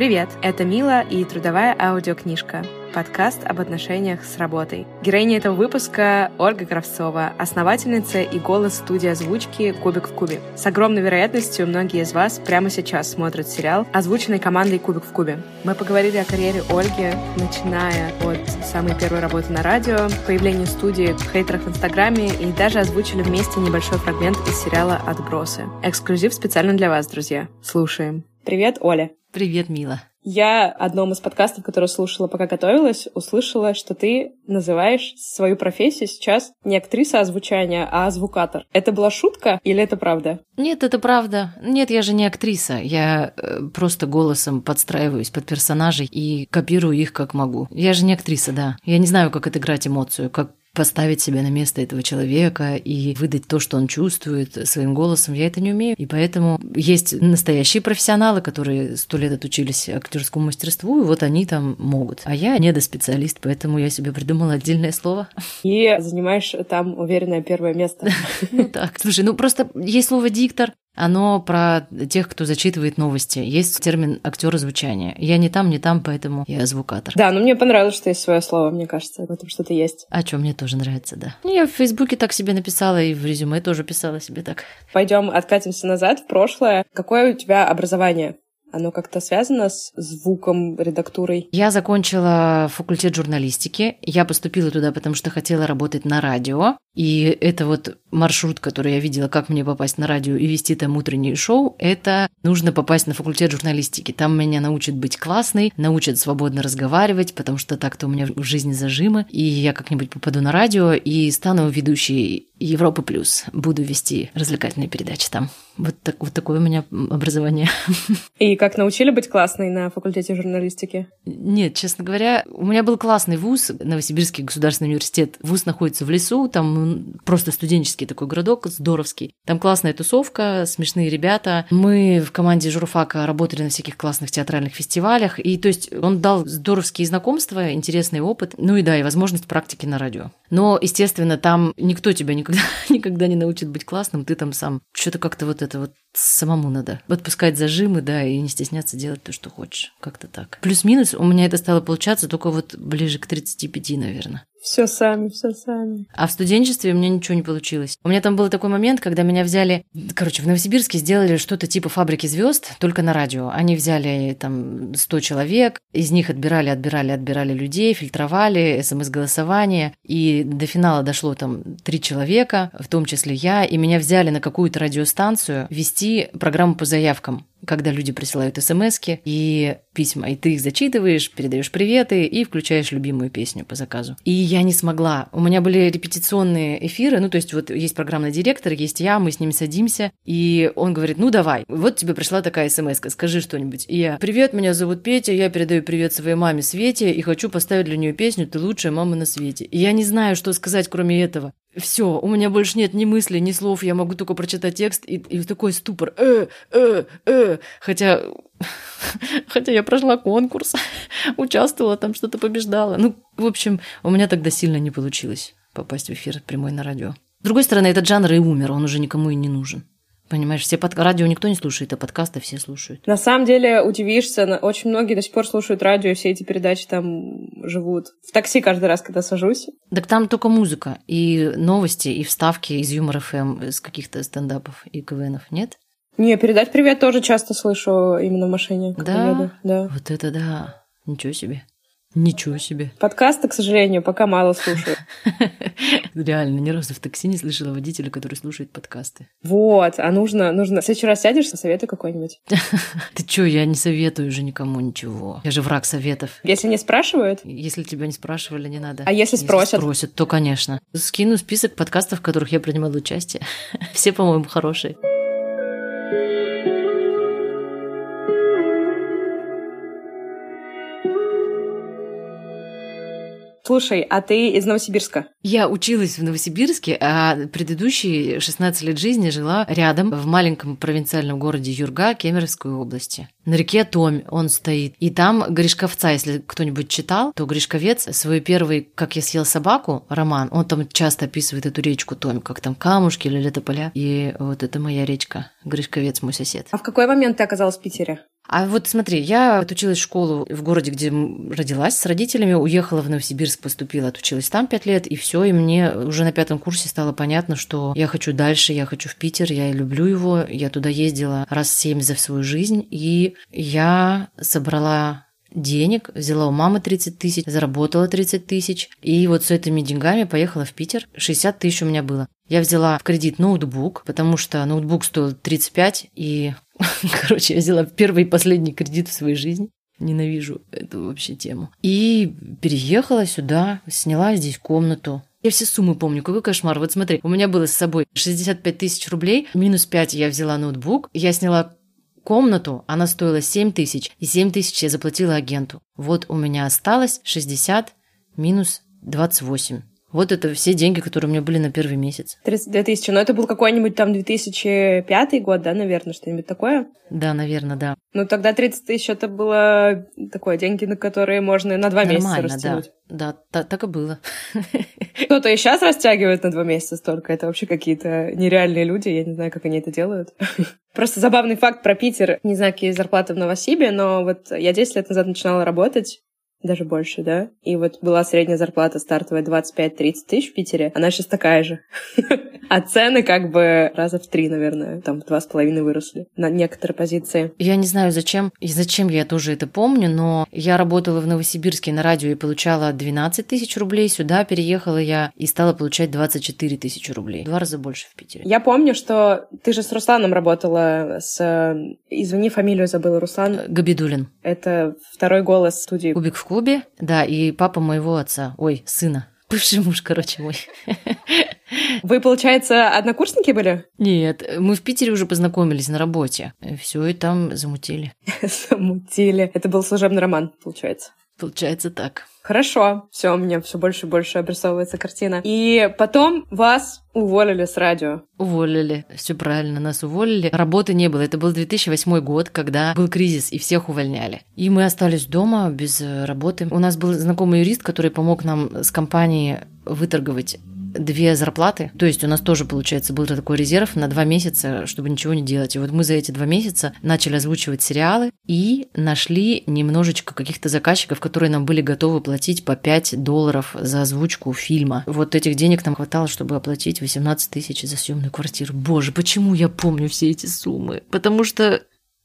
Привет, это Мила и трудовая аудиокнижка подкаст об отношениях с работой. Героиня этого выпуска — Ольга Кравцова, основательница и голос студии озвучки «Кубик в кубе». С огромной вероятностью многие из вас прямо сейчас смотрят сериал, озвученный командой «Кубик в кубе». Мы поговорили о карьере Ольги, начиная от самой первой работы на радио, появления студии, хейтеров в Инстаграме и даже озвучили вместе небольшой фрагмент из сериала «Отбросы». Эксклюзив специально для вас, друзья. Слушаем. Привет, Оля. Привет, Мила. Я одном из подкастов, который слушала, пока готовилась, услышала, что ты называешь свою профессию сейчас не актриса озвучания, а звукатор. Это была шутка или это правда? Нет, это правда. Нет, я же не актриса. Я э, просто голосом подстраиваюсь под персонажей и копирую их как могу. Я же не актриса, да. Я не знаю, как отыграть эмоцию, как поставить себя на место этого человека и выдать то, что он чувствует своим голосом. Я это не умею. И поэтому есть настоящие профессионалы, которые сто лет отучились актерскому мастерству, и вот они там могут. А я недоспециалист, поэтому я себе придумала отдельное слово. И занимаешь там уверенное первое место. Ну так. Слушай, ну просто есть слово диктор, оно про тех, кто зачитывает новости. Есть термин актер звучания. Я не там, не там, поэтому я звукатор. Да, но мне понравилось, что есть свое слово, мне кажется, в этом что-то есть. А что, мне тоже нравится, да. Ну, я в Фейсбуке так себе написала, и в резюме тоже писала себе так. Пойдем откатимся назад, в прошлое. Какое у тебя образование? Оно как-то связано с звуком, редактурой? Я закончила факультет журналистики. Я поступила туда, потому что хотела работать на радио. И это вот маршрут, который я видела, как мне попасть на радио и вести там утреннее шоу, это нужно попасть на факультет журналистики. Там меня научат быть классной, научат свободно разговаривать, потому что так-то у меня в жизни зажимы. И я как-нибудь попаду на радио и стану ведущей Европы плюс. Буду вести развлекательные передачи там. Вот, так, вот такое у меня образование. И как научили быть классной на факультете журналистики? Нет, честно говоря, у меня был классный вуз, Новосибирский государственный университет. Вуз находится в лесу, там просто студенческий такой городок, здоровский. Там классная тусовка, смешные ребята. Мы в команде журфака работали на всяких классных театральных фестивалях. И то есть он дал здоровские знакомства, интересный опыт. Ну и да, и возможность практики на радио. Но, естественно, там никто тебя никогда, никогда не научит быть классным, ты там сам что-то как-то вот это вот самому надо отпускать зажимы, да, и не стесняться делать то, что хочешь. Как-то так. Плюс-минус у меня это стало получаться только вот ближе к 35, наверное. Все сами, все сами. А в студенчестве у меня ничего не получилось. У меня там был такой момент, когда меня взяли... Короче, в Новосибирске сделали что-то типа фабрики звезд, только на радио. Они взяли там 100 человек, из них отбирали, отбирали, отбирали людей, фильтровали, смс-голосование. И до финала дошло там три человека, в том числе я, и меня взяли на какую-то радиостанцию вести программу по заявкам когда люди присылают смс и письма, и ты их зачитываешь, передаешь приветы и включаешь любимую песню по заказу. И я не смогла. У меня были репетиционные эфиры, ну, то есть вот есть программный директор, есть я, мы с ним садимся, и он говорит, ну, давай, вот тебе пришла такая смс скажи что-нибудь. И я, привет, меня зовут Петя, я передаю привет своей маме Свете и хочу поставить для нее песню «Ты лучшая мама на свете». И я не знаю, что сказать, кроме этого. Все, у меня больше нет ни мыслей, ни слов, я могу только прочитать текст и, и такой ступор. Э, э, э. Хотя, хотя я прошла конкурс, участвовала, там что-то побеждала. Ну, в общем, у меня тогда сильно не получилось попасть в эфир прямой на радио. С другой стороны, этот жанр и умер, он уже никому и не нужен. Понимаешь, все под... радио никто не слушает, а подкасты все слушают. На самом деле, удивишься, очень многие до сих пор слушают радио, все эти передачи там живут. В такси каждый раз, когда сажусь. Так там только музыка, и новости, и вставки из Юмор ФМ, из каких-то стендапов и КВНов, нет? Не, передать привет тоже часто слышу именно в машине. Да? Еду. Да. Вот это да. Ничего себе. Ничего себе. Подкасты, к сожалению, пока мало слушаю. Реально, ни разу в такси не слышала водителя, который слушает подкасты. Вот, а нужно, нужно... В следующий раз сядешь, советуй какой-нибудь. Ты чё, я не советую уже никому ничего. Я же враг советов. Если не спрашивают? Если тебя не спрашивали, не надо. А если спросят? Если спросят, то, конечно. Скину список подкастов, в которых я принимала участие. Все, по-моему, хорошие. Слушай, а ты из Новосибирска? Я училась в Новосибирске, а предыдущие 16 лет жизни жила рядом, в маленьком провинциальном городе Юрга Кемеровской области. На реке Томь он стоит. И там Гришковца, если кто-нибудь читал, то Гришковец свой первый «Как я съел собаку» роман, он там часто описывает эту речку Томь, как там камушки или летополя. И вот это моя речка. Гришковец мой сосед. А в какой момент ты оказалась в Питере? А вот смотри, я отучилась в школу в городе, где родилась с родителями, уехала в Новосибирск, поступила, отучилась там пять лет, и все, и мне уже на пятом курсе стало понятно, что я хочу дальше, я хочу в Питер, я люблю его, я туда ездила раз семь за свою жизнь, и я собрала денег, взяла у мамы 30 тысяч, заработала 30 тысяч, и вот с этими деньгами поехала в Питер. 60 тысяч у меня было. Я взяла в кредит ноутбук, потому что ноутбук стоил 35, и, короче, я взяла первый и последний кредит в своей жизни. Ненавижу эту вообще тему. И переехала сюда, сняла здесь комнату. Я все суммы помню, какой кошмар. Вот смотри, у меня было с собой 65 тысяч рублей, минус 5 я взяла ноутбук, я сняла комнату, она стоила 7 тысяч, и 7 тысяч я заплатила агенту. Вот у меня осталось 60 минус 28. Вот это все деньги, которые у меня были на первый месяц. 32 тысячи. Но это был какой-нибудь там 2005 год, да, наверное, что-нибудь такое? Да, наверное, да. Ну, тогда 30 тысяч это было такое, деньги, на которые можно на два Нормально, месяца растянуть. Да, да, так и было. Кто-то и сейчас растягивает на два месяца столько. Это вообще какие-то нереальные люди. Я не знаю, как они это делают. Просто забавный факт про Питер. Не знаю, какие зарплаты в Новосибе, но вот я 10 лет назад начинала работать даже больше, да? И вот была средняя зарплата стартовая 25-30 тысяч в Питере, она сейчас такая же. А цены как бы раза в три, наверное, там в два с половиной выросли на некоторые позиции. Я не знаю, зачем и зачем я тоже это помню, но я работала в Новосибирске на радио и получала 12 тысяч рублей. Сюда переехала я и стала получать 24 тысячи рублей. Два раза больше в Питере. Я помню, что ты же с Русланом работала с... Извини, фамилию забыла. Руслан... Габидулин. Это второй голос студии. Кубик в клубе, да, и папа моего отца, ой, сына. Бывший муж, короче, мой. Вы, получается, однокурсники были? Нет, мы в Питере уже познакомились на работе. Все и там замутили. Замутили. Это был служебный роман, получается. Получается так. Хорошо, все, у меня все больше и больше обрисовывается картина. И потом вас уволили с радио. Уволили, все правильно, нас уволили. Работы не было. Это был 2008 год, когда был кризис, и всех увольняли. И мы остались дома без работы. У нас был знакомый юрист, который помог нам с компанией выторговать две зарплаты. То есть у нас тоже, получается, был такой резерв на два месяца, чтобы ничего не делать. И вот мы за эти два месяца начали озвучивать сериалы и нашли немножечко каких-то заказчиков, которые нам были готовы платить по 5 долларов за озвучку фильма. Вот этих денег нам хватало, чтобы оплатить 18 тысяч за съемную квартиру. Боже, почему я помню все эти суммы? Потому что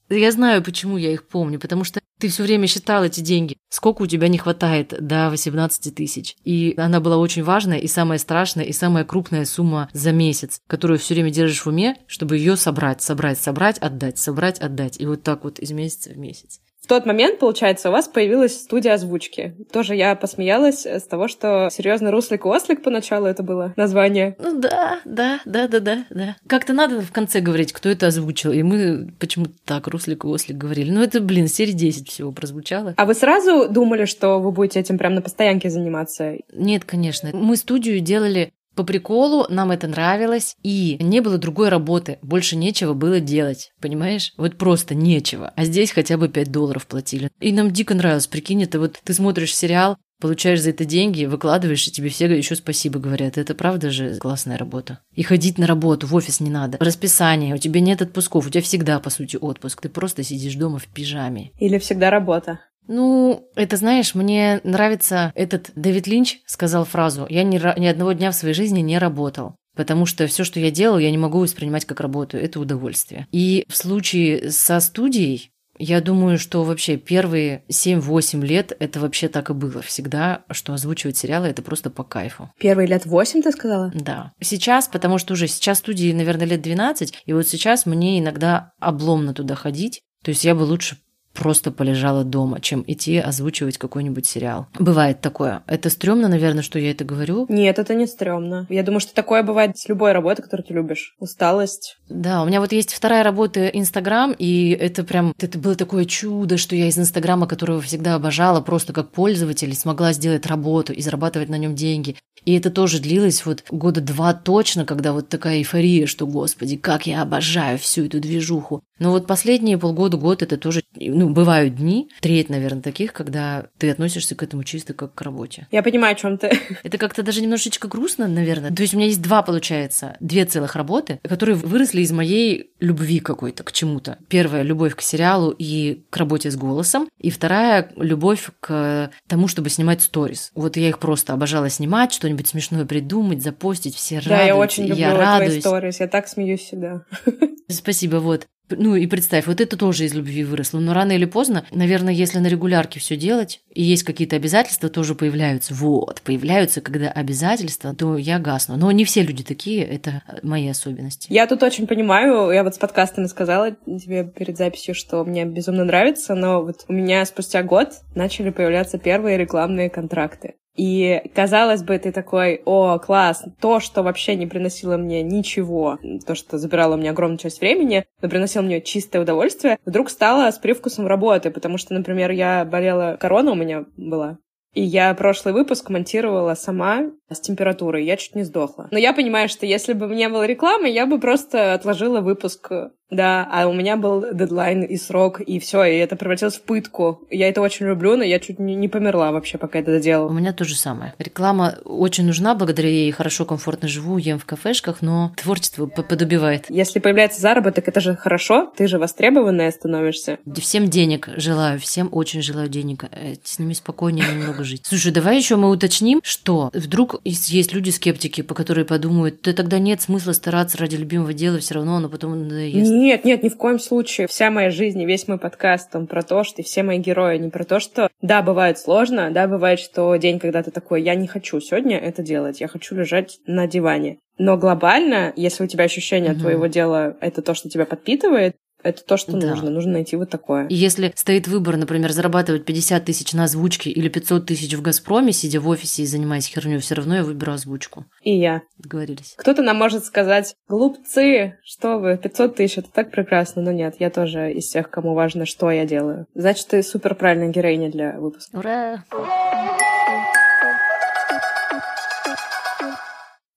я знаю, почему я их помню, потому что ты все время считал эти деньги. Сколько у тебя не хватает до 18 тысяч. И она была очень важная, и самая страшная, и самая крупная сумма за месяц, которую все время держишь в уме, чтобы ее собрать, собрать, собрать, отдать, собрать, отдать. И вот так вот из месяца в месяц. В тот момент, получается, у вас появилась студия озвучки. Тоже я посмеялась с того, что серьезно Руслик и Ослик поначалу это было название. Ну да, да, да, да, да, да. Как-то надо в конце говорить, кто это озвучил. И мы почему-то так Руслик и Ослик говорили. Ну это, блин, серии 10 всего прозвучало. А вы сразу думали, что вы будете этим прям на постоянке заниматься? Нет, конечно. Мы студию делали по приколу нам это нравилось, и не было другой работы, больше нечего было делать, понимаешь? Вот просто нечего. А здесь хотя бы 5 долларов платили. И нам дико нравилось, прикинь, это вот ты смотришь сериал, получаешь за это деньги, выкладываешь, и тебе все еще спасибо говорят. Это правда же классная работа. И ходить на работу, в офис не надо. Расписание, у тебя нет отпусков, у тебя всегда, по сути, отпуск. Ты просто сидишь дома в пижаме. Или всегда работа. Ну, это знаешь, мне нравится этот Дэвид Линч сказал фразу «Я ни, ни одного дня в своей жизни не работал». Потому что все, что я делал, я не могу воспринимать как работу. Это удовольствие. И в случае со студией, я думаю, что вообще первые 7-8 лет это вообще так и было всегда, что озвучивать сериалы это просто по кайфу. Первые лет 8, ты сказала? Да. Сейчас, потому что уже сейчас студии, наверное, лет 12, и вот сейчас мне иногда обломно туда ходить. То есть я бы лучше просто полежала дома, чем идти озвучивать какой-нибудь сериал. Бывает такое. Это стрёмно, наверное, что я это говорю. Нет, это не стрёмно. Я думаю, что такое бывает с любой работой, которую ты любишь. Усталость. Да, у меня вот есть вторая работа Инстаграм, и это прям, это было такое чудо, что я из Инстаграма, которого всегда обожала, просто как пользователь, смогла сделать работу и зарабатывать на нем деньги. И это тоже длилось вот года два точно, когда вот такая эйфория, что, господи, как я обожаю всю эту движуху. Но вот последние полгода, год это тоже, ну, бывают дни, треть, наверное, таких, когда ты относишься к этому чисто как к работе. Я понимаю, о чем ты. Это как-то даже немножечко грустно, наверное. То есть у меня есть два, получается, две целых работы, которые выросли из моей любви какой-то к чему-то. Первая – любовь к сериалу и к работе с голосом. И вторая – любовь к тому, чтобы снимать сторис. Вот я их просто обожала снимать, что-нибудь смешное придумать, запостить, все да, радуются. я очень люблю я радуюсь. твои сторис, я так смеюсь всегда. Спасибо, вот. Ну и представь, вот это тоже из любви выросло. Но рано или поздно, наверное, если на регулярке все делать, и есть какие-то обязательства, тоже появляются. Вот, появляются, когда обязательства, то я гасну. Но не все люди такие, это мои особенности. Я тут очень понимаю, я вот с подкастами сказала тебе перед записью, что мне безумно нравится, но вот у меня спустя год начали появляться первые рекламные контракты. И, казалось бы, ты такой, о, класс, то, что вообще не приносило мне ничего, то, что забирало у меня огромную часть времени, но приносило мне чистое удовольствие, вдруг стало с привкусом работы, потому что, например, я болела, корона у меня была, и я прошлый выпуск монтировала сама с температурой. Я чуть не сдохла. Но я понимаю, что если бы не было рекламы, я бы просто отложила выпуск да, а у меня был дедлайн и срок, и все, и это превратилось в пытку. Я это очень люблю, но я чуть не, не померла вообще, пока это доделала. У меня то же самое. Реклама очень нужна, благодаря ей хорошо, комфортно живу, ем в кафешках, но творчество подобивает. Если появляется заработок, это же хорошо, ты же востребованная становишься. Всем денег желаю, всем очень желаю денег. Э, с ними спокойнее немного жить. Слушай, давай еще мы уточним, что вдруг есть люди-скептики, по которые подумают, да тогда нет смысла стараться ради любимого дела, все равно оно потом надоест. Нет, нет, ни в коем случае. Вся моя жизнь и весь мой подкаст, он про то, что все мои герои, не про то, что да, бывает сложно, да, бывает, что день, когда ты такой, я не хочу сегодня это делать, я хочу лежать на диване. Но глобально, если у тебя ощущение угу. твоего дела это то, что тебя подпитывает, это то, что да. нужно. Нужно найти вот такое. И если стоит выбор, например, зарабатывать 50 тысяч на озвучке или 500 тысяч в «Газпроме», сидя в офисе и занимаясь херню, все равно я выберу озвучку. И я. Договорились. Кто-то нам может сказать, глупцы, что вы, 500 тысяч, это так прекрасно. Но нет, я тоже из тех, кому важно, что я делаю. Значит, ты супер правильная героиня для выпуска. Ура!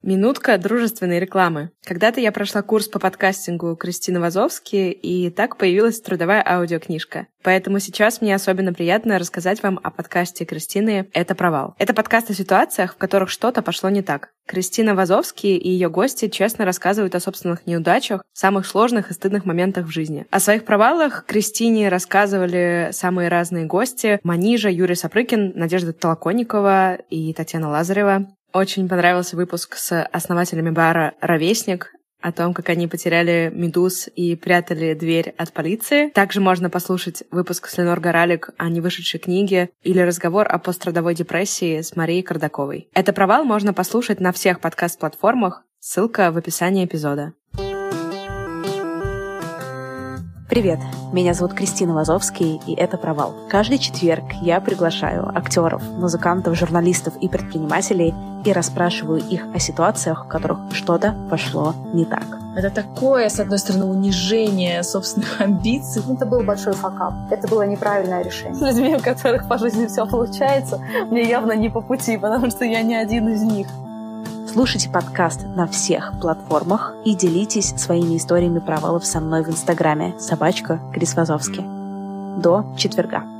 Минутка дружественной рекламы. Когда-то я прошла курс по подкастингу Кристины Вазовски, и так появилась трудовая аудиокнижка. Поэтому сейчас мне особенно приятно рассказать вам о подкасте Кристины «Это провал». Это подкаст о ситуациях, в которых что-то пошло не так. Кристина Вазовски и ее гости честно рассказывают о собственных неудачах, самых сложных и стыдных моментах в жизни. О своих провалах Кристине рассказывали самые разные гости. Манижа, Юрий Сапрыкин, Надежда Толоконникова и Татьяна Лазарева. Очень понравился выпуск с основателями бара «Ровесник», о том, как они потеряли медуз и прятали дверь от полиции. Также можно послушать выпуск с Ленор Горалик о невышедшей книге или разговор о пострадовой депрессии с Марией Кардаковой. Это провал можно послушать на всех подкаст-платформах. Ссылка в описании эпизода. Привет, меня зовут Кристина Вазовский, и это «Провал». Каждый четверг я приглашаю актеров, музыкантов, журналистов и предпринимателей и расспрашиваю их о ситуациях, в которых что-то пошло не так. Это такое, с одной стороны, унижение собственных амбиций. Это был большой факап. Это было неправильное решение. С людьми, у которых по жизни все получается, мне явно не по пути, потому что я не один из них. Слушайте подкаст на всех платформах и делитесь своими историями провалов со мной в Инстаграме собачка Крис Вазовский. До четверга.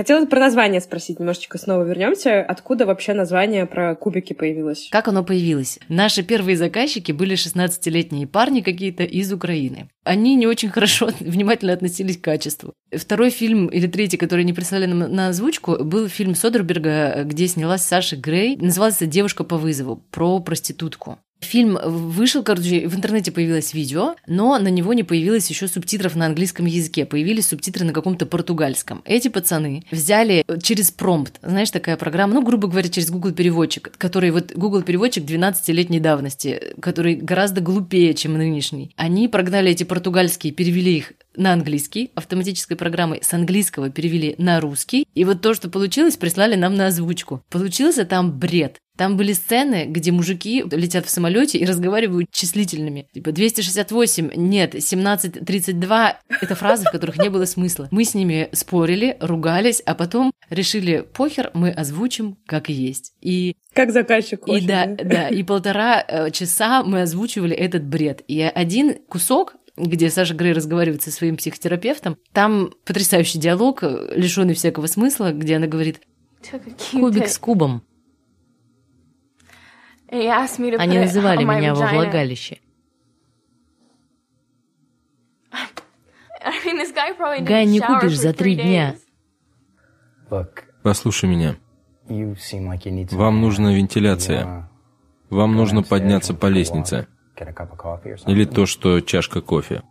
Хотела про название спросить, немножечко снова вернемся. Откуда вообще название про кубики появилось? Как оно появилось? Наши первые заказчики были 16-летние парни какие-то из Украины. Они не очень хорошо, внимательно относились к качеству. Второй фильм или третий, который они прислали нам на озвучку, был фильм Содерберга, где снялась Саша Грей. Назывался «Девушка по вызову» про проститутку. Фильм вышел, короче, в интернете появилось видео, но на него не появилось еще субтитров на английском языке, появились субтитры на каком-то португальском. Эти пацаны взяли через промпт, знаешь, такая программа, ну, грубо говоря, через Google переводчик, который вот Google переводчик 12-летней давности, который гораздо глупее, чем нынешний. Они прогнали эти португальские, перевели их на английский автоматической программой, с английского перевели на русский, и вот то, что получилось, прислали нам на озвучку. Получился там бред. Там были сцены, где мужики летят в самолете и разговаривают числительными. Типа 268, нет, 1732 – это фразы, в которых не было смысла. Мы с ними спорили, ругались, а потом решили, похер, мы озвучим как есть. И как заказчик хочет. И да, да, и полтора э, часа мы озвучивали этот бред. И один кусок где Саша Грей разговаривает со своим психотерапевтом. Там потрясающий диалог, лишенный всякого смысла, где она говорит «Кубик с кубом». Они называли меня во влагалище. Гай не купишь за три дня. Послушай меня. Вам нужна вентиляция. Вам нужно подняться по лестнице. Или то, что чашка кофе.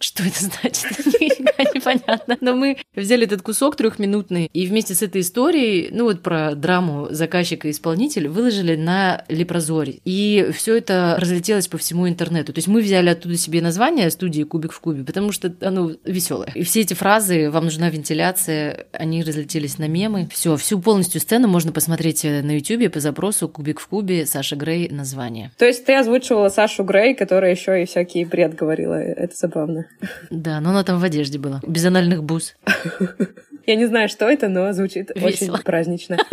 Что это значит? Непонятно. Но мы взяли этот кусок трехминутный и вместе с этой историей, ну вот про драму заказчика и исполнителя, выложили на Лепрозоре. И все это разлетелось по всему интернету. То есть мы взяли оттуда себе название студии «Кубик в кубе», потому что оно веселое. И все эти фразы «Вам нужна вентиляция», они разлетелись на мемы. Все, всю полностью сцену можно посмотреть на YouTube по запросу «Кубик в кубе» Саша Грей название. То есть ты озвучивала Сашу Грей, которая еще и всякий бред говорила. Это забавно. Да, но она там в одежде была. Без анальных бус. Я не знаю, что это, но звучит Весело. очень празднично.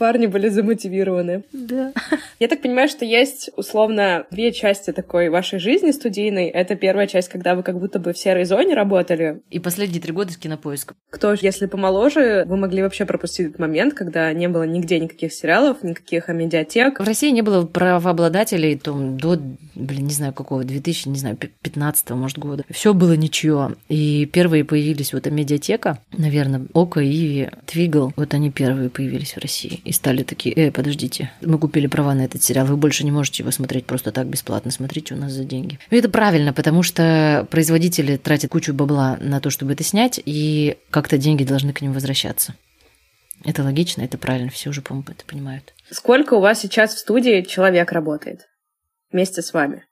парни были замотивированы. Да. Я так понимаю, что есть условно две части такой вашей жизни студийной. Это первая часть, когда вы как будто бы в серой зоне работали. И последние три года с кинопоиском. Кто, если помоложе, вы могли вообще пропустить этот момент, когда не было нигде никаких сериалов, никаких медиатек. В России не было правообладателей там, до, блин, не знаю какого, 2000, не знаю, 15 может, года. Все было ничего. И первые появились вот медиатека, наверное, Ока, и Твигл. Вот они первые появились в России и стали такие, э, подождите, мы купили права на этот сериал, вы больше не можете его смотреть просто так бесплатно, смотрите у нас за деньги. И это правильно, потому что производители тратят кучу бабла на то, чтобы это снять, и как-то деньги должны к ним возвращаться. Это логично, это правильно, все уже, по-моему, это понимают. Сколько у вас сейчас в студии человек работает вместе с вами?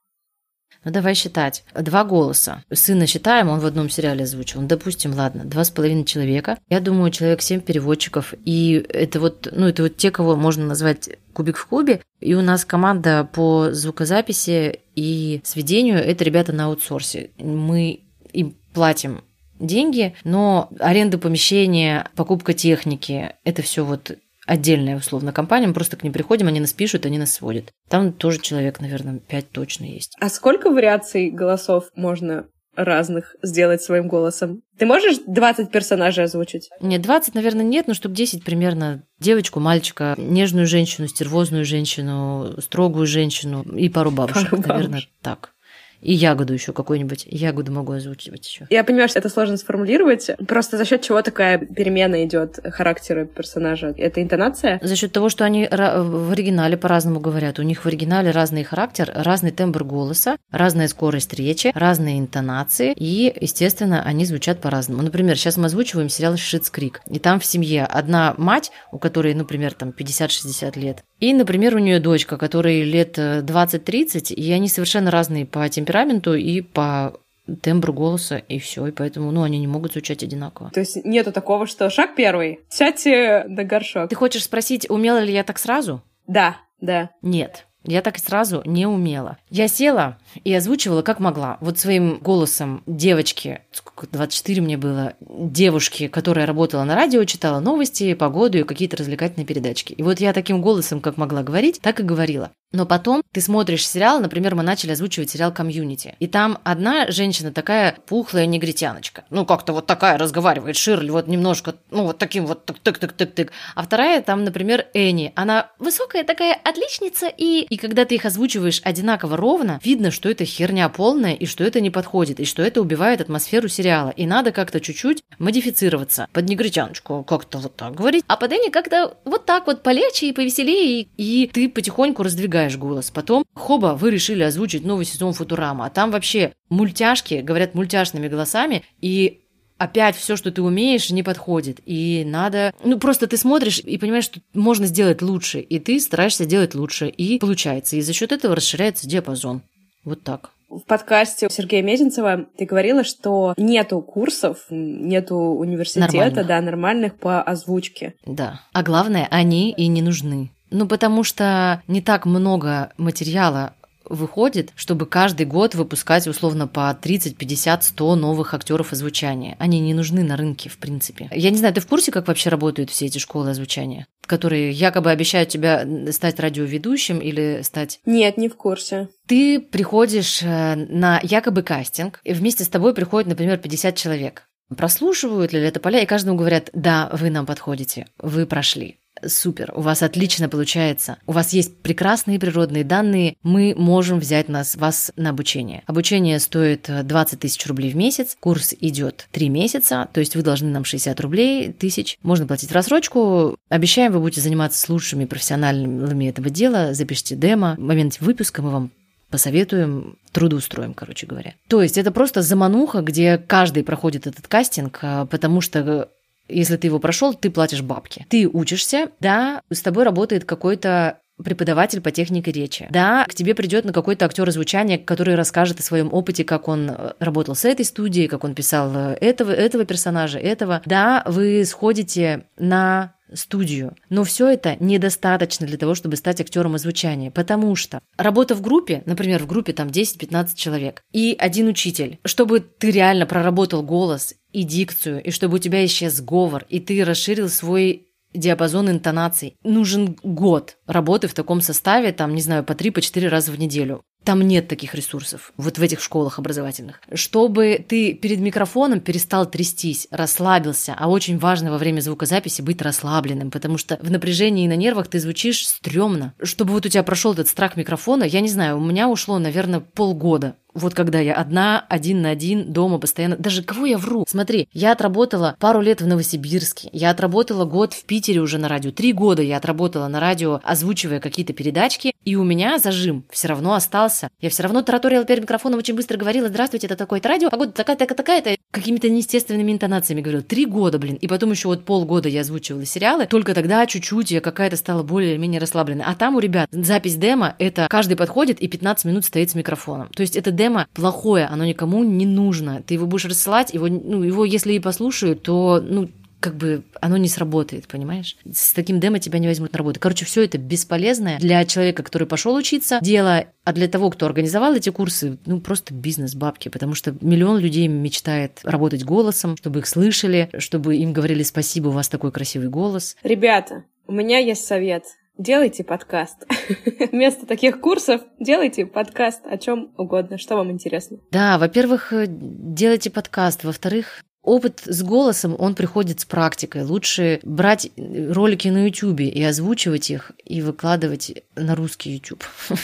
Ну, давай считать. Два голоса. Сына считаем, он в одном сериале озвучил. Ну, допустим, ладно, два с половиной человека. Я думаю, человек семь переводчиков. И это вот, ну, это вот те, кого можно назвать кубик в кубе. И у нас команда по звукозаписи и сведению – это ребята на аутсорсе. Мы им платим деньги, но аренда помещения, покупка техники – это все вот отдельная, условно, компания, мы просто к ним приходим, они нас пишут, они нас сводят. Там тоже человек, наверное, пять точно есть. А сколько вариаций голосов можно разных сделать своим голосом. Ты можешь 20 персонажей озвучить? Нет, 20, наверное, нет, но чтобы 10 примерно. Девочку, мальчика, нежную женщину, стервозную женщину, строгую женщину и пару бабушек, пару наверное, бабушек. так. И ягоду еще какую-нибудь. Ягоду могу озвучивать еще. Я понимаю, что это сложно сформулировать. Просто за счет чего такая перемена идет характера персонажа? Это интонация? За счет того, что они в оригинале по-разному говорят. У них в оригинале разный характер, разный тембр голоса, разная скорость речи, разные интонации. И, естественно, они звучат по-разному. Например, сейчас мы озвучиваем сериал «Шиц Крик». И там в семье одна мать, у которой, например, там 50-60 лет, и, например, у нее дочка, которой лет 20-30, и они совершенно разные по темпераменту и по тембру голоса, и все. И поэтому, ну, они не могут звучать одинаково. То есть нету такого, что шаг первый, сядьте на горшок. Ты хочешь спросить, умела ли я так сразу? Да, да. Нет. Я так сразу не умела. Я села и озвучивала как могла. Вот своим голосом девочки, сколько, 24 мне было, девушки, которая работала на радио, читала новости, погоду и какие-то развлекательные передачки. И вот я таким голосом, как могла говорить, так и говорила. Но потом ты смотришь сериал, например, мы начали озвучивать сериал «Комьюнити», и там одна женщина такая пухлая негритяночка, ну как-то вот такая разговаривает, Ширли, вот немножко, ну вот таким вот тык-тык-тык-тык. А вторая там, например, Энни, она высокая такая отличница, и, и когда ты их озвучиваешь одинаково ровно, видно, что это херня полная, и что это не подходит, и что это убивает атмосферу сериала. И надо как-то чуть-чуть модифицироваться. Под негритяночку как-то вот так говорить, а под Энни как-то вот так вот полегче и повеселее, и, и ты потихоньку раздвигаешь голос. Потом, хоба, вы решили озвучить новый сезон Футурама, а там вообще мультяшки говорят мультяшными голосами, и опять все, что ты умеешь, не подходит. И надо... Ну, просто ты смотришь и понимаешь, что можно сделать лучше. И ты стараешься делать лучше. И получается. И за счет этого расширяется диапазон. Вот так. В подкасте Сергея Мезенцева ты говорила, что нету курсов, нету университета, нормальных. да, нормальных по озвучке. Да. А главное, они и не нужны. Ну, потому что не так много материала выходит, чтобы каждый год выпускать условно по 30, 50, 100 новых актеров озвучания. Они не нужны на рынке, в принципе. Я не знаю, ты в курсе, как вообще работают все эти школы озвучания? которые якобы обещают тебя стать радиоведущим или стать... Нет, не в курсе. Ты приходишь э, на якобы кастинг, и вместе с тобой приходит, например, 50 человек. Прослушивают ли это поля, и каждому говорят, да, вы нам подходите, вы прошли супер, у вас отлично получается, у вас есть прекрасные природные данные, мы можем взять нас, вас на обучение. Обучение стоит 20 э, тысяч рублей в месяц, курс идет 3 месяца, то есть вы должны нам 60 рублей тысяч, можно платить в рассрочку, обещаем, вы будете заниматься с лучшими профессиональными этого дела, запишите демо, в момент выпуска мы вам посоветуем, трудоустроим, короче говоря. То есть это просто замануха, где каждый проходит этот кастинг, э, потому что если ты его прошел, ты платишь бабки. Ты учишься, да, с тобой работает какой-то преподаватель по технике речи. Да, к тебе придет на какой-то актер звучания, который расскажет о своем опыте, как он э, работал с этой студией, как он писал э, этого, этого персонажа, этого. Да, вы сходите на студию. Но все это недостаточно для того, чтобы стать актером озвучания, потому что работа в группе, например, в группе там 10-15 человек, и один учитель, чтобы ты реально проработал голос и дикцию, и чтобы у тебя исчез говор, и ты расширил свой диапазон интонаций. Нужен год работы в таком составе, там, не знаю, по 3-4 по раза в неделю. Там нет таких ресурсов, вот в этих школах образовательных. Чтобы ты перед микрофоном перестал трястись, расслабился, а очень важно во время звукозаписи быть расслабленным, потому что в напряжении и на нервах ты звучишь стрёмно. Чтобы вот у тебя прошел этот страх микрофона, я не знаю, у меня ушло, наверное, полгода вот когда я одна, один на один, дома постоянно. Даже кого я вру? Смотри, я отработала пару лет в Новосибирске, я отработала год в Питере уже на радио. Три года я отработала на радио, озвучивая какие-то передачки, и у меня зажим все равно остался. Я все равно тараторила перед микрофоном, очень быстро говорила, здравствуйте, это такое-то радио, погода такая-то, такая-то, какими-то неестественными интонациями говорила. Три года, блин. И потом еще вот полгода я озвучивала сериалы, только тогда чуть-чуть я какая-то стала более-менее расслабленной. А там у ребят запись демо, это каждый подходит и 15 минут стоит с микрофоном. То есть это демо плохое, оно никому не нужно. Ты его будешь рассылать, его, ну, его если и послушают, то, ну, как бы оно не сработает, понимаешь? С таким демо тебя не возьмут на работу. Короче, все это бесполезное для человека, который пошел учиться, дело, а для того, кто организовал эти курсы, ну просто бизнес, бабки, потому что миллион людей мечтает работать голосом, чтобы их слышали, чтобы им говорили спасибо, у вас такой красивый голос. Ребята, у меня есть совет делайте подкаст. Вместо таких курсов делайте подкаст о чем угодно, что вам интересно. Да, во-первых, э, делайте подкаст. Во-вторых, Опыт с голосом, он приходит с практикой. Лучше брать ролики на YouTube и озвучивать их, и выкладывать на русский YouTube.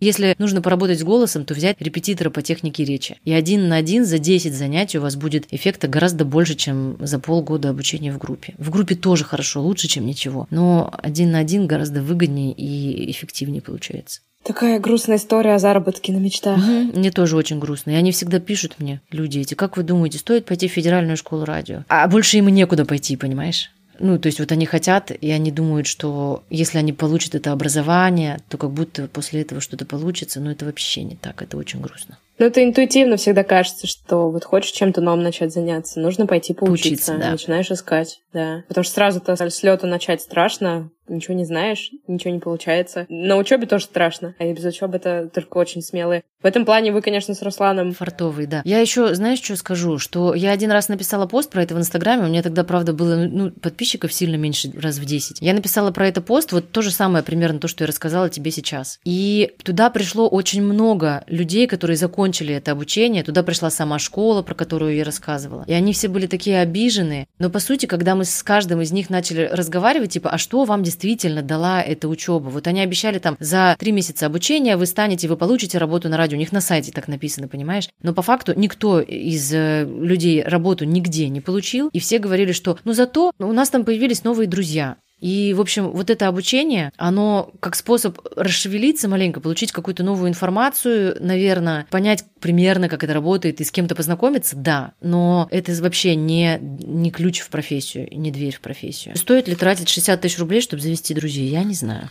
Если нужно поработать с голосом, то взять репетитора по технике речи. И один на один за 10 занятий у вас будет эффекта гораздо больше, чем за полгода обучения в группе. В группе тоже хорошо, лучше, чем ничего. Но один на один гораздо выгоднее и эффективнее получается. Такая грустная история о заработке на мечтах. Угу. Мне тоже очень грустно. И они всегда пишут мне, люди эти, как вы думаете, стоит пойти в федеральную школу радио? А больше им и некуда пойти, понимаешь? Ну, то есть вот они хотят, и они думают, что если они получат это образование, то как будто после этого что-то получится, но это вообще не так, это очень грустно. Ну, это интуитивно всегда кажется, что вот хочешь чем-то новым начать заняться, нужно пойти поучиться, Учиться, да. начинаешь искать, да. Потому что сразу-то с лета начать страшно, ничего не знаешь, ничего не получается. На учебе тоже страшно, а без учебы это только очень смелые. В этом плане вы, конечно, с Русланом... Фартовый, да. Я еще, знаешь, что скажу? Что я один раз написала пост про это в Инстаграме, у меня тогда, правда, было ну, подписчиков сильно меньше, раз в 10. Я написала про это пост, вот то же самое примерно то, что я рассказала тебе сейчас. И туда пришло очень много людей, которые закончили это обучение, туда пришла сама школа, про которую я рассказывала. И они все были такие обиженные. Но, по сути, когда мы с каждым из них начали разговаривать, типа, а что вам действительно дала эта учеба? Вот они обещали там за три месяца обучения вы станете, вы получите работу на радио радио, у них на сайте так написано, понимаешь? Но по факту никто из э, людей работу нигде не получил, и все говорили, что ну зато у нас там появились новые друзья. И, в общем, вот это обучение, оно как способ расшевелиться маленько, получить какую-то новую информацию, наверное, понять примерно, как это работает и с кем-то познакомиться, да, но это вообще не, не ключ в профессию, не дверь в профессию. Стоит ли тратить 60 тысяч рублей, чтобы завести друзей? Я не знаю.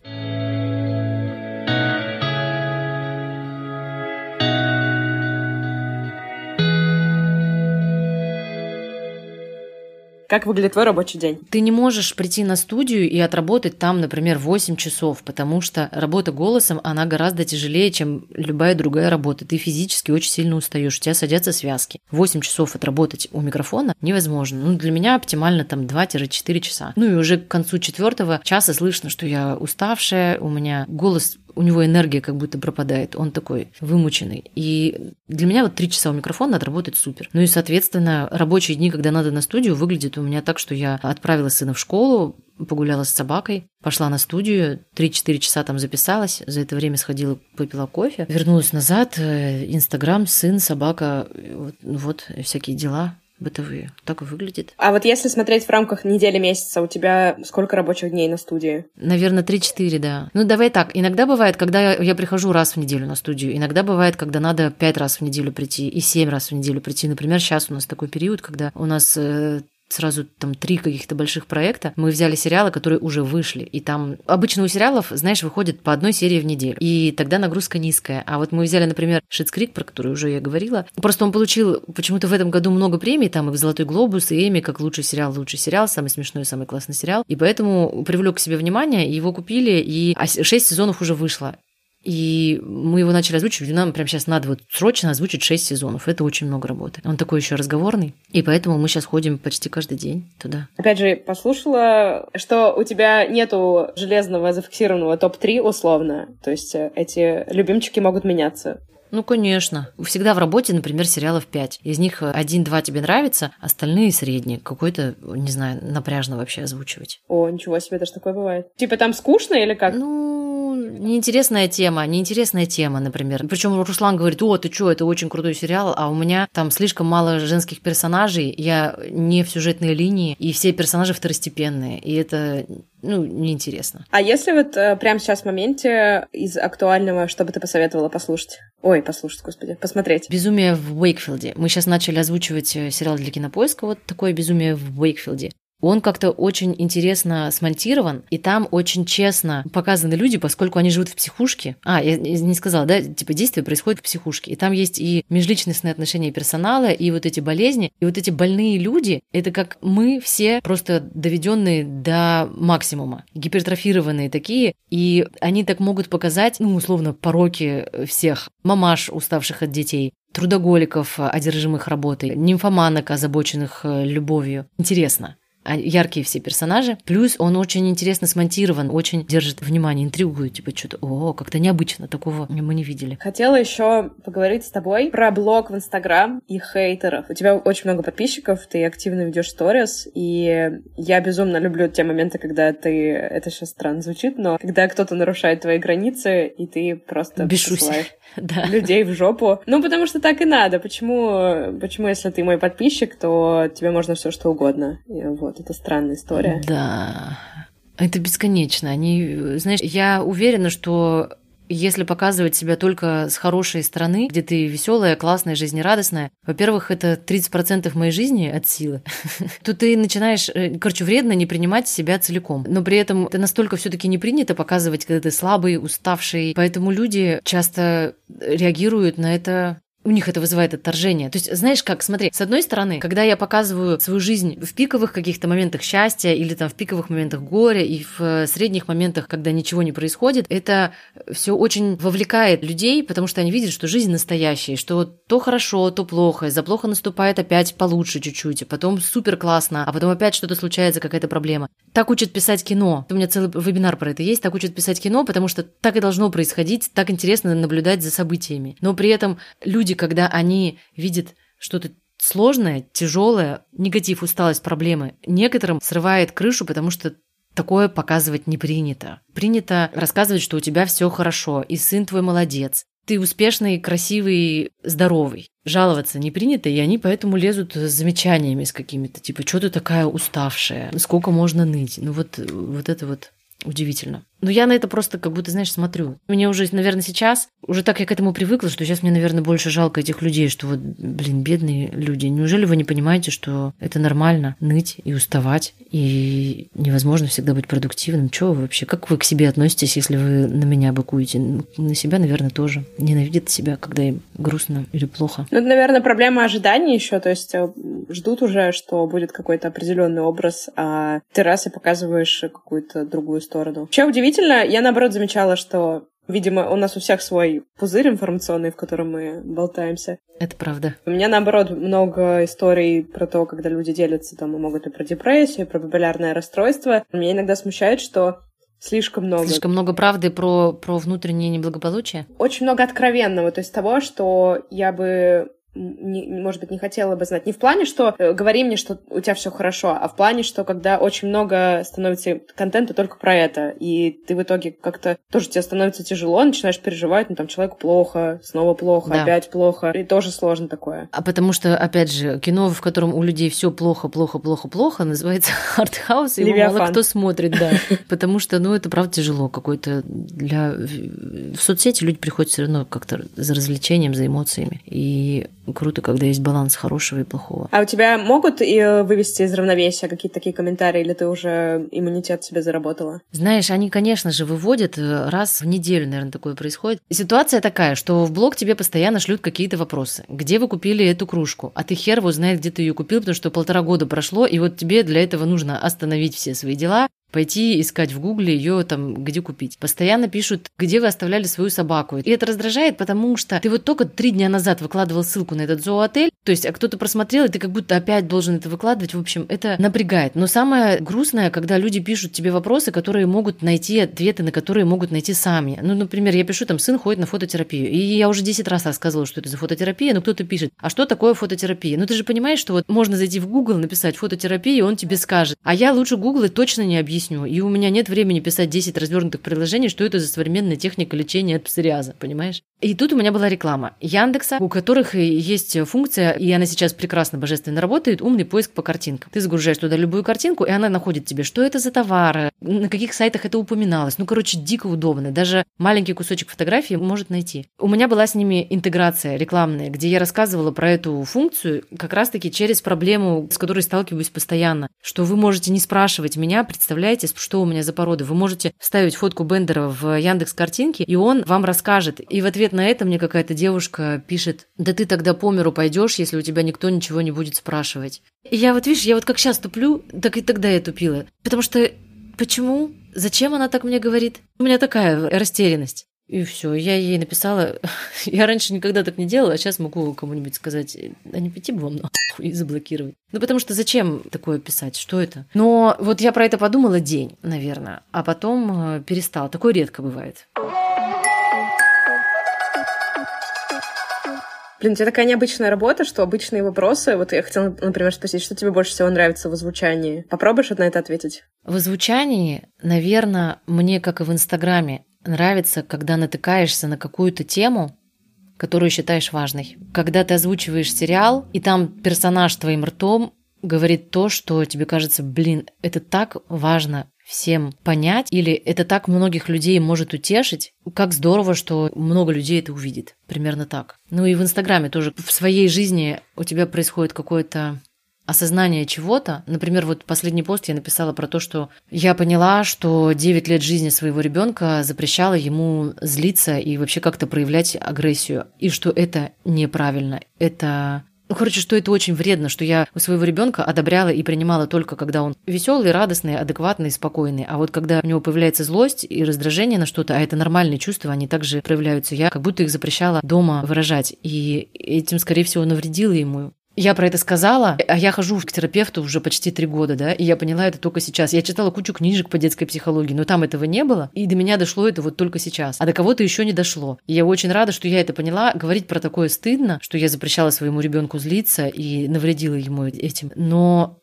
Как выглядит твой рабочий день? Ты не можешь прийти на студию и отработать там, например, 8 часов, потому что работа голосом, она гораздо тяжелее, чем любая другая работа. Ты физически очень сильно устаешь, у тебя садятся связки. 8 часов отработать у микрофона невозможно. Ну, для меня оптимально там 2-4 часа. Ну и уже к концу четвертого часа слышно, что я уставшая, у меня голос у него энергия как будто пропадает, он такой вымученный. И для меня вот три часа у микрофона отработать супер. Ну и, соответственно, рабочие дни, когда надо на студию, выглядят у меня так, что я отправила сына в школу, погуляла с собакой, пошла на студию, 3-4 часа там записалась, за это время сходила, выпила кофе, вернулась назад, э, Инстаграм, сын, собака, вот, вот всякие дела бытовые. Так выглядит. А вот если смотреть в рамках недели месяца, у тебя сколько рабочих дней на студии? Наверное, 3-4, да. Ну, давай так. Иногда бывает, когда я прихожу раз в неделю на студию. Иногда бывает, когда надо 5 раз в неделю прийти и 7 раз в неделю прийти. Например, сейчас у нас такой период, когда у нас э, сразу там три каких-то больших проекта. Мы взяли сериалы, которые уже вышли. И там обычно у сериалов, знаешь, выходит по одной серии в неделю. И тогда нагрузка низкая. А вот мы взяли, например, Шитс Крик, про который уже я говорила. Просто он получил почему-то в этом году много премий. Там и в «Золотой глобус», и «Эми» как лучший сериал, лучший сериал, самый смешной, самый классный сериал. И поэтому привлек к себе внимание, его купили, и а шесть сезонов уже вышло. И мы его начали озвучивать. Нам прямо сейчас надо вот срочно озвучить 6 сезонов. Это очень много работы. Он такой еще разговорный. И поэтому мы сейчас ходим почти каждый день туда. Опять же, послушала, что у тебя нету железного зафиксированного топ-3 условно. То есть э, эти любимчики могут меняться. Ну, конечно. Всегда в работе, например, сериалов 5. Из них один-два тебе нравится, остальные средние. Какой-то, не знаю, напряжно вообще озвучивать. О, ничего себе, даже такое бывает. Типа там скучно или как? Ну, неинтересная тема, неинтересная тема, например. Причем Руслан говорит, о, ты что, это очень крутой сериал, а у меня там слишком мало женских персонажей, я не в сюжетной линии, и все персонажи второстепенные, и это ну, неинтересно. А если вот э, прямо сейчас в моменте из актуального, что бы ты посоветовала послушать? Ой, послушать, господи, посмотреть. «Безумие в Уэйкфилде». Мы сейчас начали озвучивать э, сериал для кинопоиска, вот такое «Безумие в Уэйкфилде». Он как-то очень интересно смонтирован, и там очень честно показаны люди, поскольку они живут в психушке. А, я не сказала, да, типа действие происходит в психушке. И там есть и межличностные отношения персонала, и вот эти болезни, и вот эти больные люди, это как мы все просто доведенные до максимума, гипертрофированные такие, и они так могут показать, ну, условно, пороки всех мамаш, уставших от детей, трудоголиков, одержимых работой, нимфоманок, озабоченных э, любовью. Интересно. Яркие все персонажи. Плюс он очень интересно смонтирован, очень держит внимание, интригует, типа что-то, о, как-то необычно, такого мы не видели. Хотела еще поговорить с тобой про блог в Инстаграм и хейтеров. У тебя очень много подписчиков, ты активно ведешь сторис, и я безумно люблю те моменты, когда ты, это сейчас странно звучит, но когда кто-то нарушает твои границы, и ты просто Бешусь. да. людей в жопу. Ну, потому что так и надо. Почему, почему, если ты мой подписчик, то тебе можно все что угодно. И вот, это странная история. Да. Это бесконечно. Они, знаешь, я уверена, что если показывать себя только с хорошей стороны, где ты веселая, классная, жизнерадостная, во-первых, это 30% моей жизни от силы, то ты начинаешь, э, короче, вредно не принимать себя целиком. Но при этом это настолько все таки не принято показывать, когда ты слабый, уставший. Поэтому люди часто реагируют на это у них это вызывает отторжение. То есть, знаешь как, смотри, с одной стороны, когда я показываю свою жизнь в пиковых каких-то моментах счастья или там в пиковых моментах горя и в э, средних моментах, когда ничего не происходит, это все очень вовлекает людей, потому что они видят, что жизнь настоящая, что то хорошо, то плохо, за плохо наступает опять получше чуть-чуть, потом супер классно, а потом опять что-то случается, какая-то проблема. Так учат писать кино. У меня целый вебинар про это есть. Так учат писать кино, потому что так и должно происходить, так интересно наблюдать за событиями. Но при этом люди, когда они видят что-то сложное, тяжелое, негатив, усталость, проблемы, некоторым срывает крышу, потому что такое показывать не принято. Принято рассказывать, что у тебя все хорошо, и сын твой молодец, ты успешный, красивый, здоровый. Жаловаться не принято, и они поэтому лезут с замечаниями с какими-то, типа, что ты такая уставшая, сколько можно ныть. Ну вот, вот это вот удивительно. Но я на это просто как будто, знаешь, смотрю. Мне уже, наверное, сейчас, уже так я к этому привыкла, что сейчас мне, наверное, больше жалко этих людей, что вот, блин, бедные люди. Неужели вы не понимаете, что это нормально ныть и уставать, и невозможно всегда быть продуктивным? Чего вы вообще? Как вы к себе относитесь, если вы на меня быкуете? На себя, наверное, тоже. Ненавидят себя, когда им грустно или плохо. Ну, это, наверное, проблема ожиданий еще. То есть э, ждут уже, что будет какой-то определенный образ, а ты раз и показываешь какую-то другую сторону. Вообще удивительно удивительно. Я, наоборот, замечала, что Видимо, у нас у всех свой пузырь информационный, в котором мы болтаемся. Это правда. У меня, наоборот, много историй про то, когда люди делятся, там, и могут и про депрессию, и про биполярное расстройство. Меня иногда смущает, что слишком много. Слишком много правды про, про внутреннее неблагополучие? Очень много откровенного, то есть того, что я бы не, может быть, не хотела бы знать. Не в плане, что э, говори мне, что у тебя все хорошо, а в плане, что когда очень много становится контента только про это, и ты в итоге как-то тоже тебе становится тяжело, начинаешь переживать, ну там человеку плохо, снова плохо, да. опять плохо, и тоже сложно такое. А потому что, опять же, кино, в котором у людей все плохо, плохо, плохо, плохо, называется артхаус, и его мало кто смотрит, да. Потому что, ну, это правда тяжело какой-то для... В соцсети люди приходят все равно как-то за развлечением, за эмоциями. И круто, когда есть баланс хорошего и плохого. А у тебя могут и э, вывести из равновесия какие-то такие комментарии, или ты уже иммунитет себе заработала? Знаешь, они, конечно же, выводят э, раз в неделю, наверное, такое происходит. Ситуация такая, что в блог тебе постоянно шлют какие-то вопросы. Где вы купили эту кружку? А ты хер его знает, где ты ее купил, потому что полтора года прошло, и вот тебе для этого нужно остановить все свои дела, пойти искать в гугле ее там, где купить. Постоянно пишут, где вы оставляли свою собаку. И это раздражает, потому что ты вот только три дня назад выкладывал ссылку на этот зооотель, то есть, а кто-то просмотрел, и ты как будто опять должен это выкладывать. В общем, это напрягает. Но самое грустное, когда люди пишут тебе вопросы, которые могут найти ответы, на которые могут найти сами. Ну, например, я пишу, там, сын ходит на фототерапию. И я уже 10 раз рассказывала, что это за фототерапия, но кто-то пишет, а что такое фототерапия? Ну, ты же понимаешь, что вот можно зайти в Google, написать фототерапия, и он тебе скажет. А я лучше Google точно не объясню объясню. И у меня нет времени писать 10 развернутых предложений, что это за современная техника лечения от псориаза, понимаешь? И тут у меня была реклама Яндекса, у которых есть функция, и она сейчас прекрасно, божественно работает, умный поиск по картинкам. Ты загружаешь туда любую картинку, и она находит тебе, что это за товары, на каких сайтах это упоминалось. Ну, короче, дико удобно. Даже маленький кусочек фотографии может найти. У меня была с ними интеграция рекламная, где я рассказывала про эту функцию как раз-таки через проблему, с которой сталкиваюсь постоянно, что вы можете не спрашивать меня, представляете, что у меня за порода. Вы можете вставить фотку Бендера в Яндекс картинки, и он вам расскажет. И в ответ на это мне какая-то девушка пишет, да ты тогда по миру пойдешь, если у тебя никто ничего не будет спрашивать. И я вот, видишь, я вот как сейчас туплю, так и тогда я тупила. Потому что почему? Зачем она так мне говорит? У меня такая растерянность. И все, я ей написала. Я раньше никогда так не делала, а сейчас могу кому-нибудь сказать, а не пойти бы вам нахуй и заблокировать. Ну, потому что зачем такое писать? Что это? Но вот я про это подумала день, наверное, а потом э, перестала. Такое редко бывает. Блин, у тебя такая необычная работа, что обычные вопросы... Вот я хотела, например, спросить, что тебе больше всего нравится в звучании? Попробуешь на это ответить? В звучании, наверное, мне, как и в Инстаграме, нравится, когда натыкаешься на какую-то тему, которую считаешь важной. Когда ты озвучиваешь сериал, и там персонаж твоим ртом говорит то, что тебе кажется, блин, это так важно всем понять, или это так многих людей может утешить, как здорово, что много людей это увидит. Примерно так. Ну и в Инстаграме тоже в своей жизни у тебя происходит какое-то осознание чего-то. Например, вот последний пост я написала про то, что я поняла, что 9 лет жизни своего ребенка запрещало ему злиться и вообще как-то проявлять агрессию. И что это неправильно. Это ну, короче, что это очень вредно, что я своего ребенка одобряла и принимала только когда он веселый, радостный, адекватный, спокойный. А вот когда у него появляется злость и раздражение на что-то, а это нормальные чувства, они также проявляются, я как будто их запрещала дома выражать. И этим, скорее всего, навредила ему. Я про это сказала, а я хожу к терапевту уже почти три года, да, и я поняла это только сейчас. Я читала кучу книжек по детской психологии, но там этого не было, и до меня дошло это вот только сейчас. А до кого-то еще не дошло. И я очень рада, что я это поняла. Говорить про такое стыдно, что я запрещала своему ребенку злиться и навредила ему этим. Но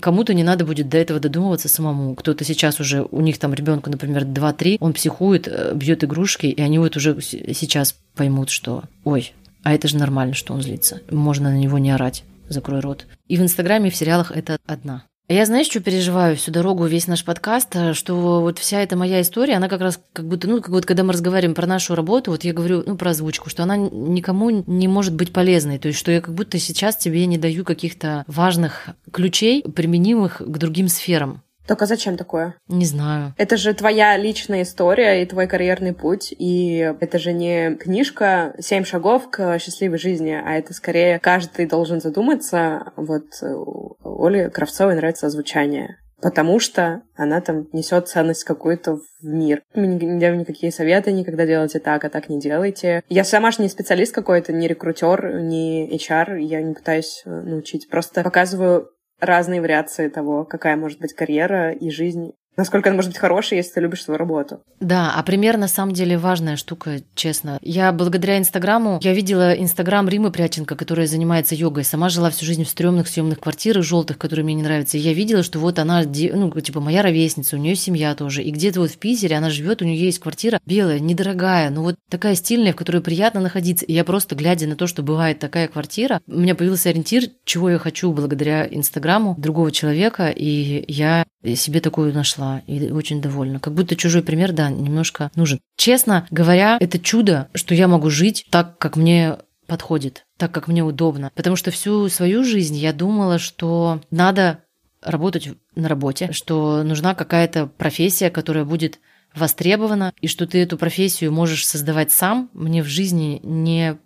Кому-то не надо будет до этого додумываться самому. Кто-то сейчас уже, у них там ребенку, например, 2-3, он психует, э, бьет игрушки, и они вот уже сейчас поймут, что ой, а это же нормально, что он злится. Можно на него не орать. Закрой рот. И в Инстаграме, и в сериалах это одна. Я знаешь, что переживаю всю дорогу, весь наш подкаст, э, что вот вся эта моя история, она как раз как будто, ну, как вот когда мы разговариваем про нашу работу, вот я говорю, ну, про озвучку, что она никому не может быть полезной, то есть что я как будто сейчас тебе не даю каких-то важных ключей, применимых к другим сферам. Только зачем такое? Не знаю. Это же твоя личная история и твой карьерный путь, и это же не книжка «Семь шагов к счастливой жизни», а это скорее каждый должен задуматься. Вот Оле Кравцовой нравится звучание потому что она там несет ценность какую-то в мир. Мы не даем никакие советы, никогда делайте так, а так не делайте. Я сама же не специалист какой-то, не рекрутер, не HR, я не пытаюсь э, научить. Просто показываю разные вариации того, какая может быть карьера и жизнь Насколько она может быть хорошей, если ты любишь свою работу. Да, а пример на самом деле важная штука, честно. Я благодаря Инстаграму, я видела Инстаграм Римы Пряченко, которая занимается йогой. Сама жила всю жизнь в стрёмных съемных квартирах желтых, которые мне не нравятся. И я видела, что вот она, ну, типа, моя ровесница, у нее семья тоже. И где-то вот в Питере она живет, у нее есть квартира белая, недорогая, но вот такая стильная, в которой приятно находиться. И я просто, глядя на то, что бывает такая квартира, у меня появился ориентир, чего я хочу благодаря Инстаграму другого человека, и я себе такую нашла и очень довольна. Как будто чужой пример, да, немножко нужен. Честно говоря, это чудо, что я могу жить так, как мне подходит, так, как мне удобно. Потому что всю свою жизнь я думала, что надо работать на работе, что нужна какая-то профессия, которая будет востребована, и что ты эту профессию можешь создавать сам, мне в жизни не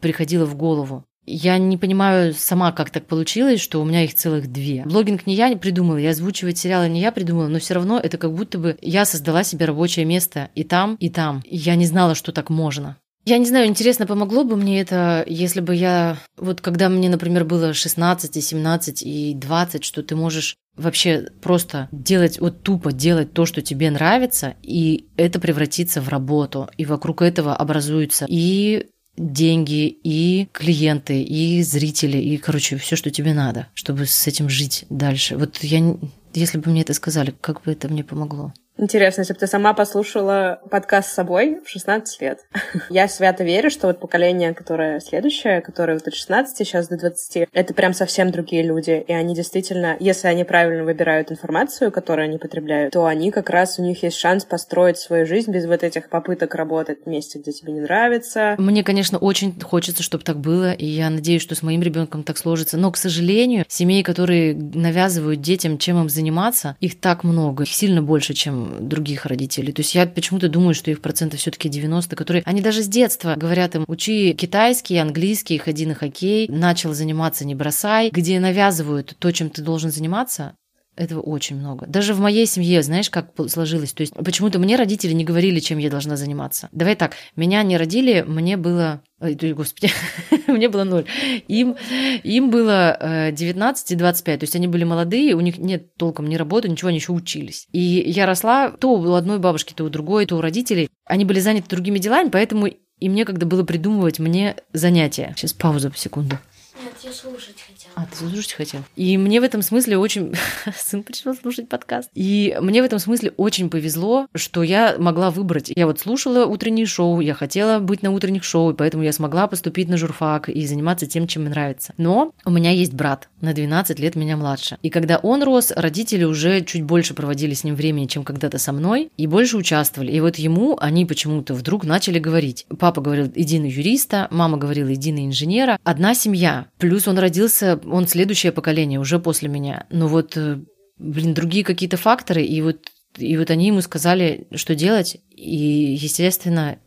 приходило в голову. Я не понимаю сама, как так получилось, что у меня их целых две. Блогинг не я придумала, и озвучивать сериалы не я придумала, но все равно это как будто бы я создала себе рабочее место и там, и там. И я не знала, что так можно. Я не знаю, интересно, помогло бы мне это, если бы я... Вот когда мне, например, было 16, и 17 и 20, что ты можешь вообще просто делать, вот тупо делать то, что тебе нравится, и это превратится в работу, и вокруг этого образуются и деньги, и клиенты, и зрители, и, короче, все, что тебе надо, чтобы с этим жить дальше. Вот я, если бы мне это сказали, как бы это мне помогло? Интересно, если бы ты сама послушала подкаст с собой в 16 лет. Я свято верю, что вот поколение, которое следующее, которое вот от 16 сейчас до 20, это прям совсем другие люди. И они действительно, если они правильно выбирают информацию, которую они потребляют, то они как раз, у них есть шанс построить свою жизнь без вот этих попыток работать в месте, где тебе не нравится. Мне, конечно, очень хочется, чтобы так было, и я надеюсь, что с моим ребенком так сложится. Но, к сожалению, семей, которые навязывают детям, чем им заниматься, их так много, их сильно больше, чем других родителей. То есть я почему-то думаю, что их процентов все-таки 90, которые они даже с детства говорят им, учи китайский, английский, ходи на хоккей, начал заниматься, не бросай, где навязывают то, чем ты должен заниматься, этого очень много. Даже в моей семье, знаешь, как сложилось. То есть почему-то мне родители не говорили, чем я должна заниматься. Давай так, меня не родили, мне было... Ой, господи, мне было ноль. Им, им было 19 э, и 25. То есть они были молодые, у них нет толком ни работы, ничего, они еще учились. И я росла то у одной бабушки, то у другой, то у родителей. Они были заняты другими делами, поэтому и мне когда было придумывать мне занятия. Сейчас пауза по секунду. Нет, я слушать хотела. А, ты слушать хотел? И мне в этом смысле очень... Сын пришел слушать подкаст. И мне в этом смысле очень повезло, что я могла выбрать. Я вот слушала утренние шоу, я хотела быть на утренних шоу, и поэтому я смогла поступить на журфак и заниматься тем, чем мне нравится. Но у меня есть брат, на 12 лет меня младше. И когда он рос, родители уже чуть больше проводили с ним времени, чем когда-то со мной, и больше участвовали. И вот ему они почему-то вдруг начали говорить. Папа говорил, иди на юриста, мама говорила, иди на инженера. Одна семья. Плюс он родился, он следующее поколение, уже после меня. Но вот, э, блин, другие какие-то факторы, и вот, и вот они ему сказали, что делать, и, естественно,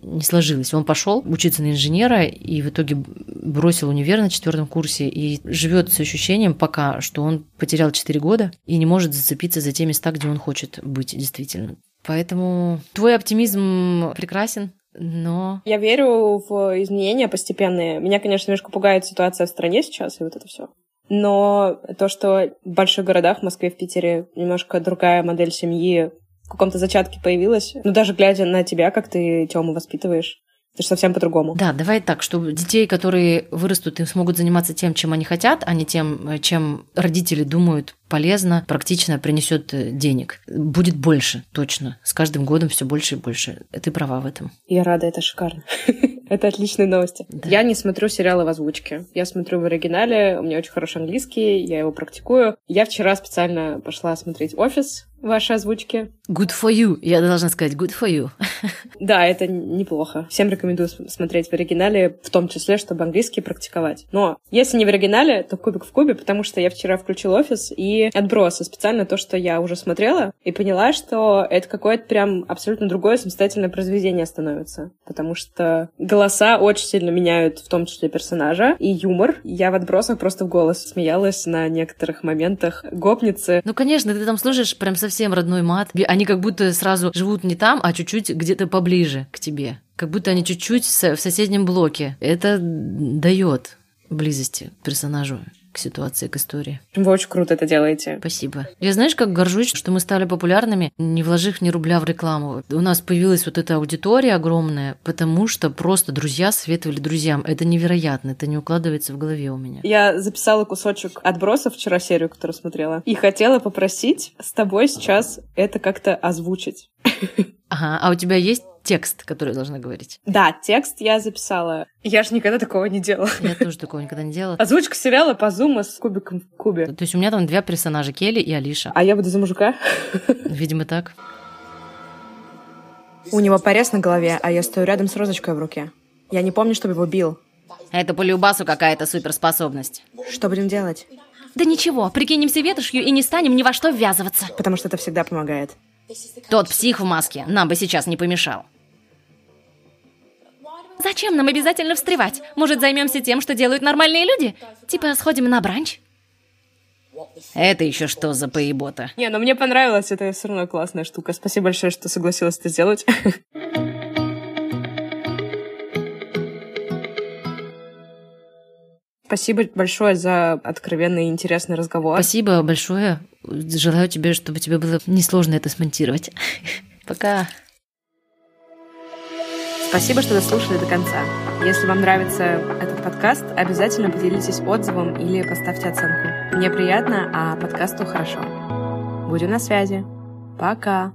не сложилось. Он пошел учиться на инженера и в итоге бросил универ на четвертом курсе и живет с ощущением пока, что он потерял 4 года и не может зацепиться за те места, где он хочет быть действительно. Поэтому твой оптимизм прекрасен, но... Я верю в изменения постепенные. Меня, конечно, немножко пугает ситуация в стране сейчас и вот это все. Но то, что в больших городах, в Москве, в Питере, немножко другая модель семьи в каком-то зачатке появилась. Ну, даже глядя на тебя, как ты Тему воспитываешь, это же совсем по-другому. Да, давай так, чтобы детей, которые вырастут и смогут заниматься тем, чем они хотят, а не тем, чем родители думают полезно, практично принесет э, денег. Будет больше, точно. С каждым годом все больше и больше. Ты права в этом. Я рада, это шикарно. Это отличные новости. Да. Я не смотрю сериалы в озвучке. Я смотрю в оригинале, у меня очень хороший английский, я его практикую. Я вчера специально пошла смотреть «Офис», ваши озвучки. Good for you. Я должна сказать good for you. Да, это неплохо. Всем рекомендую смотреть в оригинале, в том числе, чтобы английский практиковать. Но если не в оригинале, то кубик в кубе, потому что я вчера включила офис и отбросы специально то, что я уже смотрела, и поняла, что это какое-то прям абсолютно другое самостоятельное произведение становится. Потому что голоса очень сильно меняют, в том числе персонажа, и юмор. Я в отбросах просто в голос смеялась на некоторых моментах. Гопницы. Ну, конечно, ты там слушаешь прям совсем совсем родной мат. Они как будто сразу живут не там, а чуть-чуть где-то поближе к тебе. Как будто они чуть-чуть в соседнем блоке. Это дает близости персонажу к ситуации, к истории. Вы очень круто это делаете. Спасибо. Я знаешь, как горжусь, что мы стали популярными, не вложив ни рубля в рекламу. У нас появилась вот эта аудитория огромная, потому что просто друзья советовали друзьям. Это невероятно, это не укладывается в голове у меня. Я записала кусочек отбросов вчера серию, которую смотрела, и хотела попросить с тобой сейчас это как-то озвучить. Ага, а у тебя есть текст, который я должна говорить? Да, текст я записала. Я же никогда такого не делала. Я тоже такого никогда не делала. Озвучка сериала по зуму с кубиком в кубе. То есть у меня там два персонажа, Келли и Алиша. А я буду за мужика? Видимо, так. У него порез на голове, а я стою рядом с розочкой в руке. Я не помню, чтобы его бил. Это по Любасу какая-то суперспособность. Что будем делать? Да ничего, прикинемся ветошью и не станем ни во что ввязываться. Потому что это всегда помогает. Тот псих в маске нам бы сейчас не помешал. Зачем нам обязательно встревать? Может, займемся тем, что делают нормальные люди? Типа сходим на бранч? Это еще что за поебота? Не, но ну мне понравилось, это все равно классная штука. Спасибо большое, что согласилась это сделать. Спасибо большое за откровенный и интересный разговор. Спасибо большое. Желаю тебе, чтобы тебе было несложно это смонтировать. Пока. Спасибо, что дослушали до конца. Если вам нравится этот подкаст, обязательно поделитесь отзывом или поставьте оценку. Мне приятно, а подкасту хорошо. Будем на связи. Пока.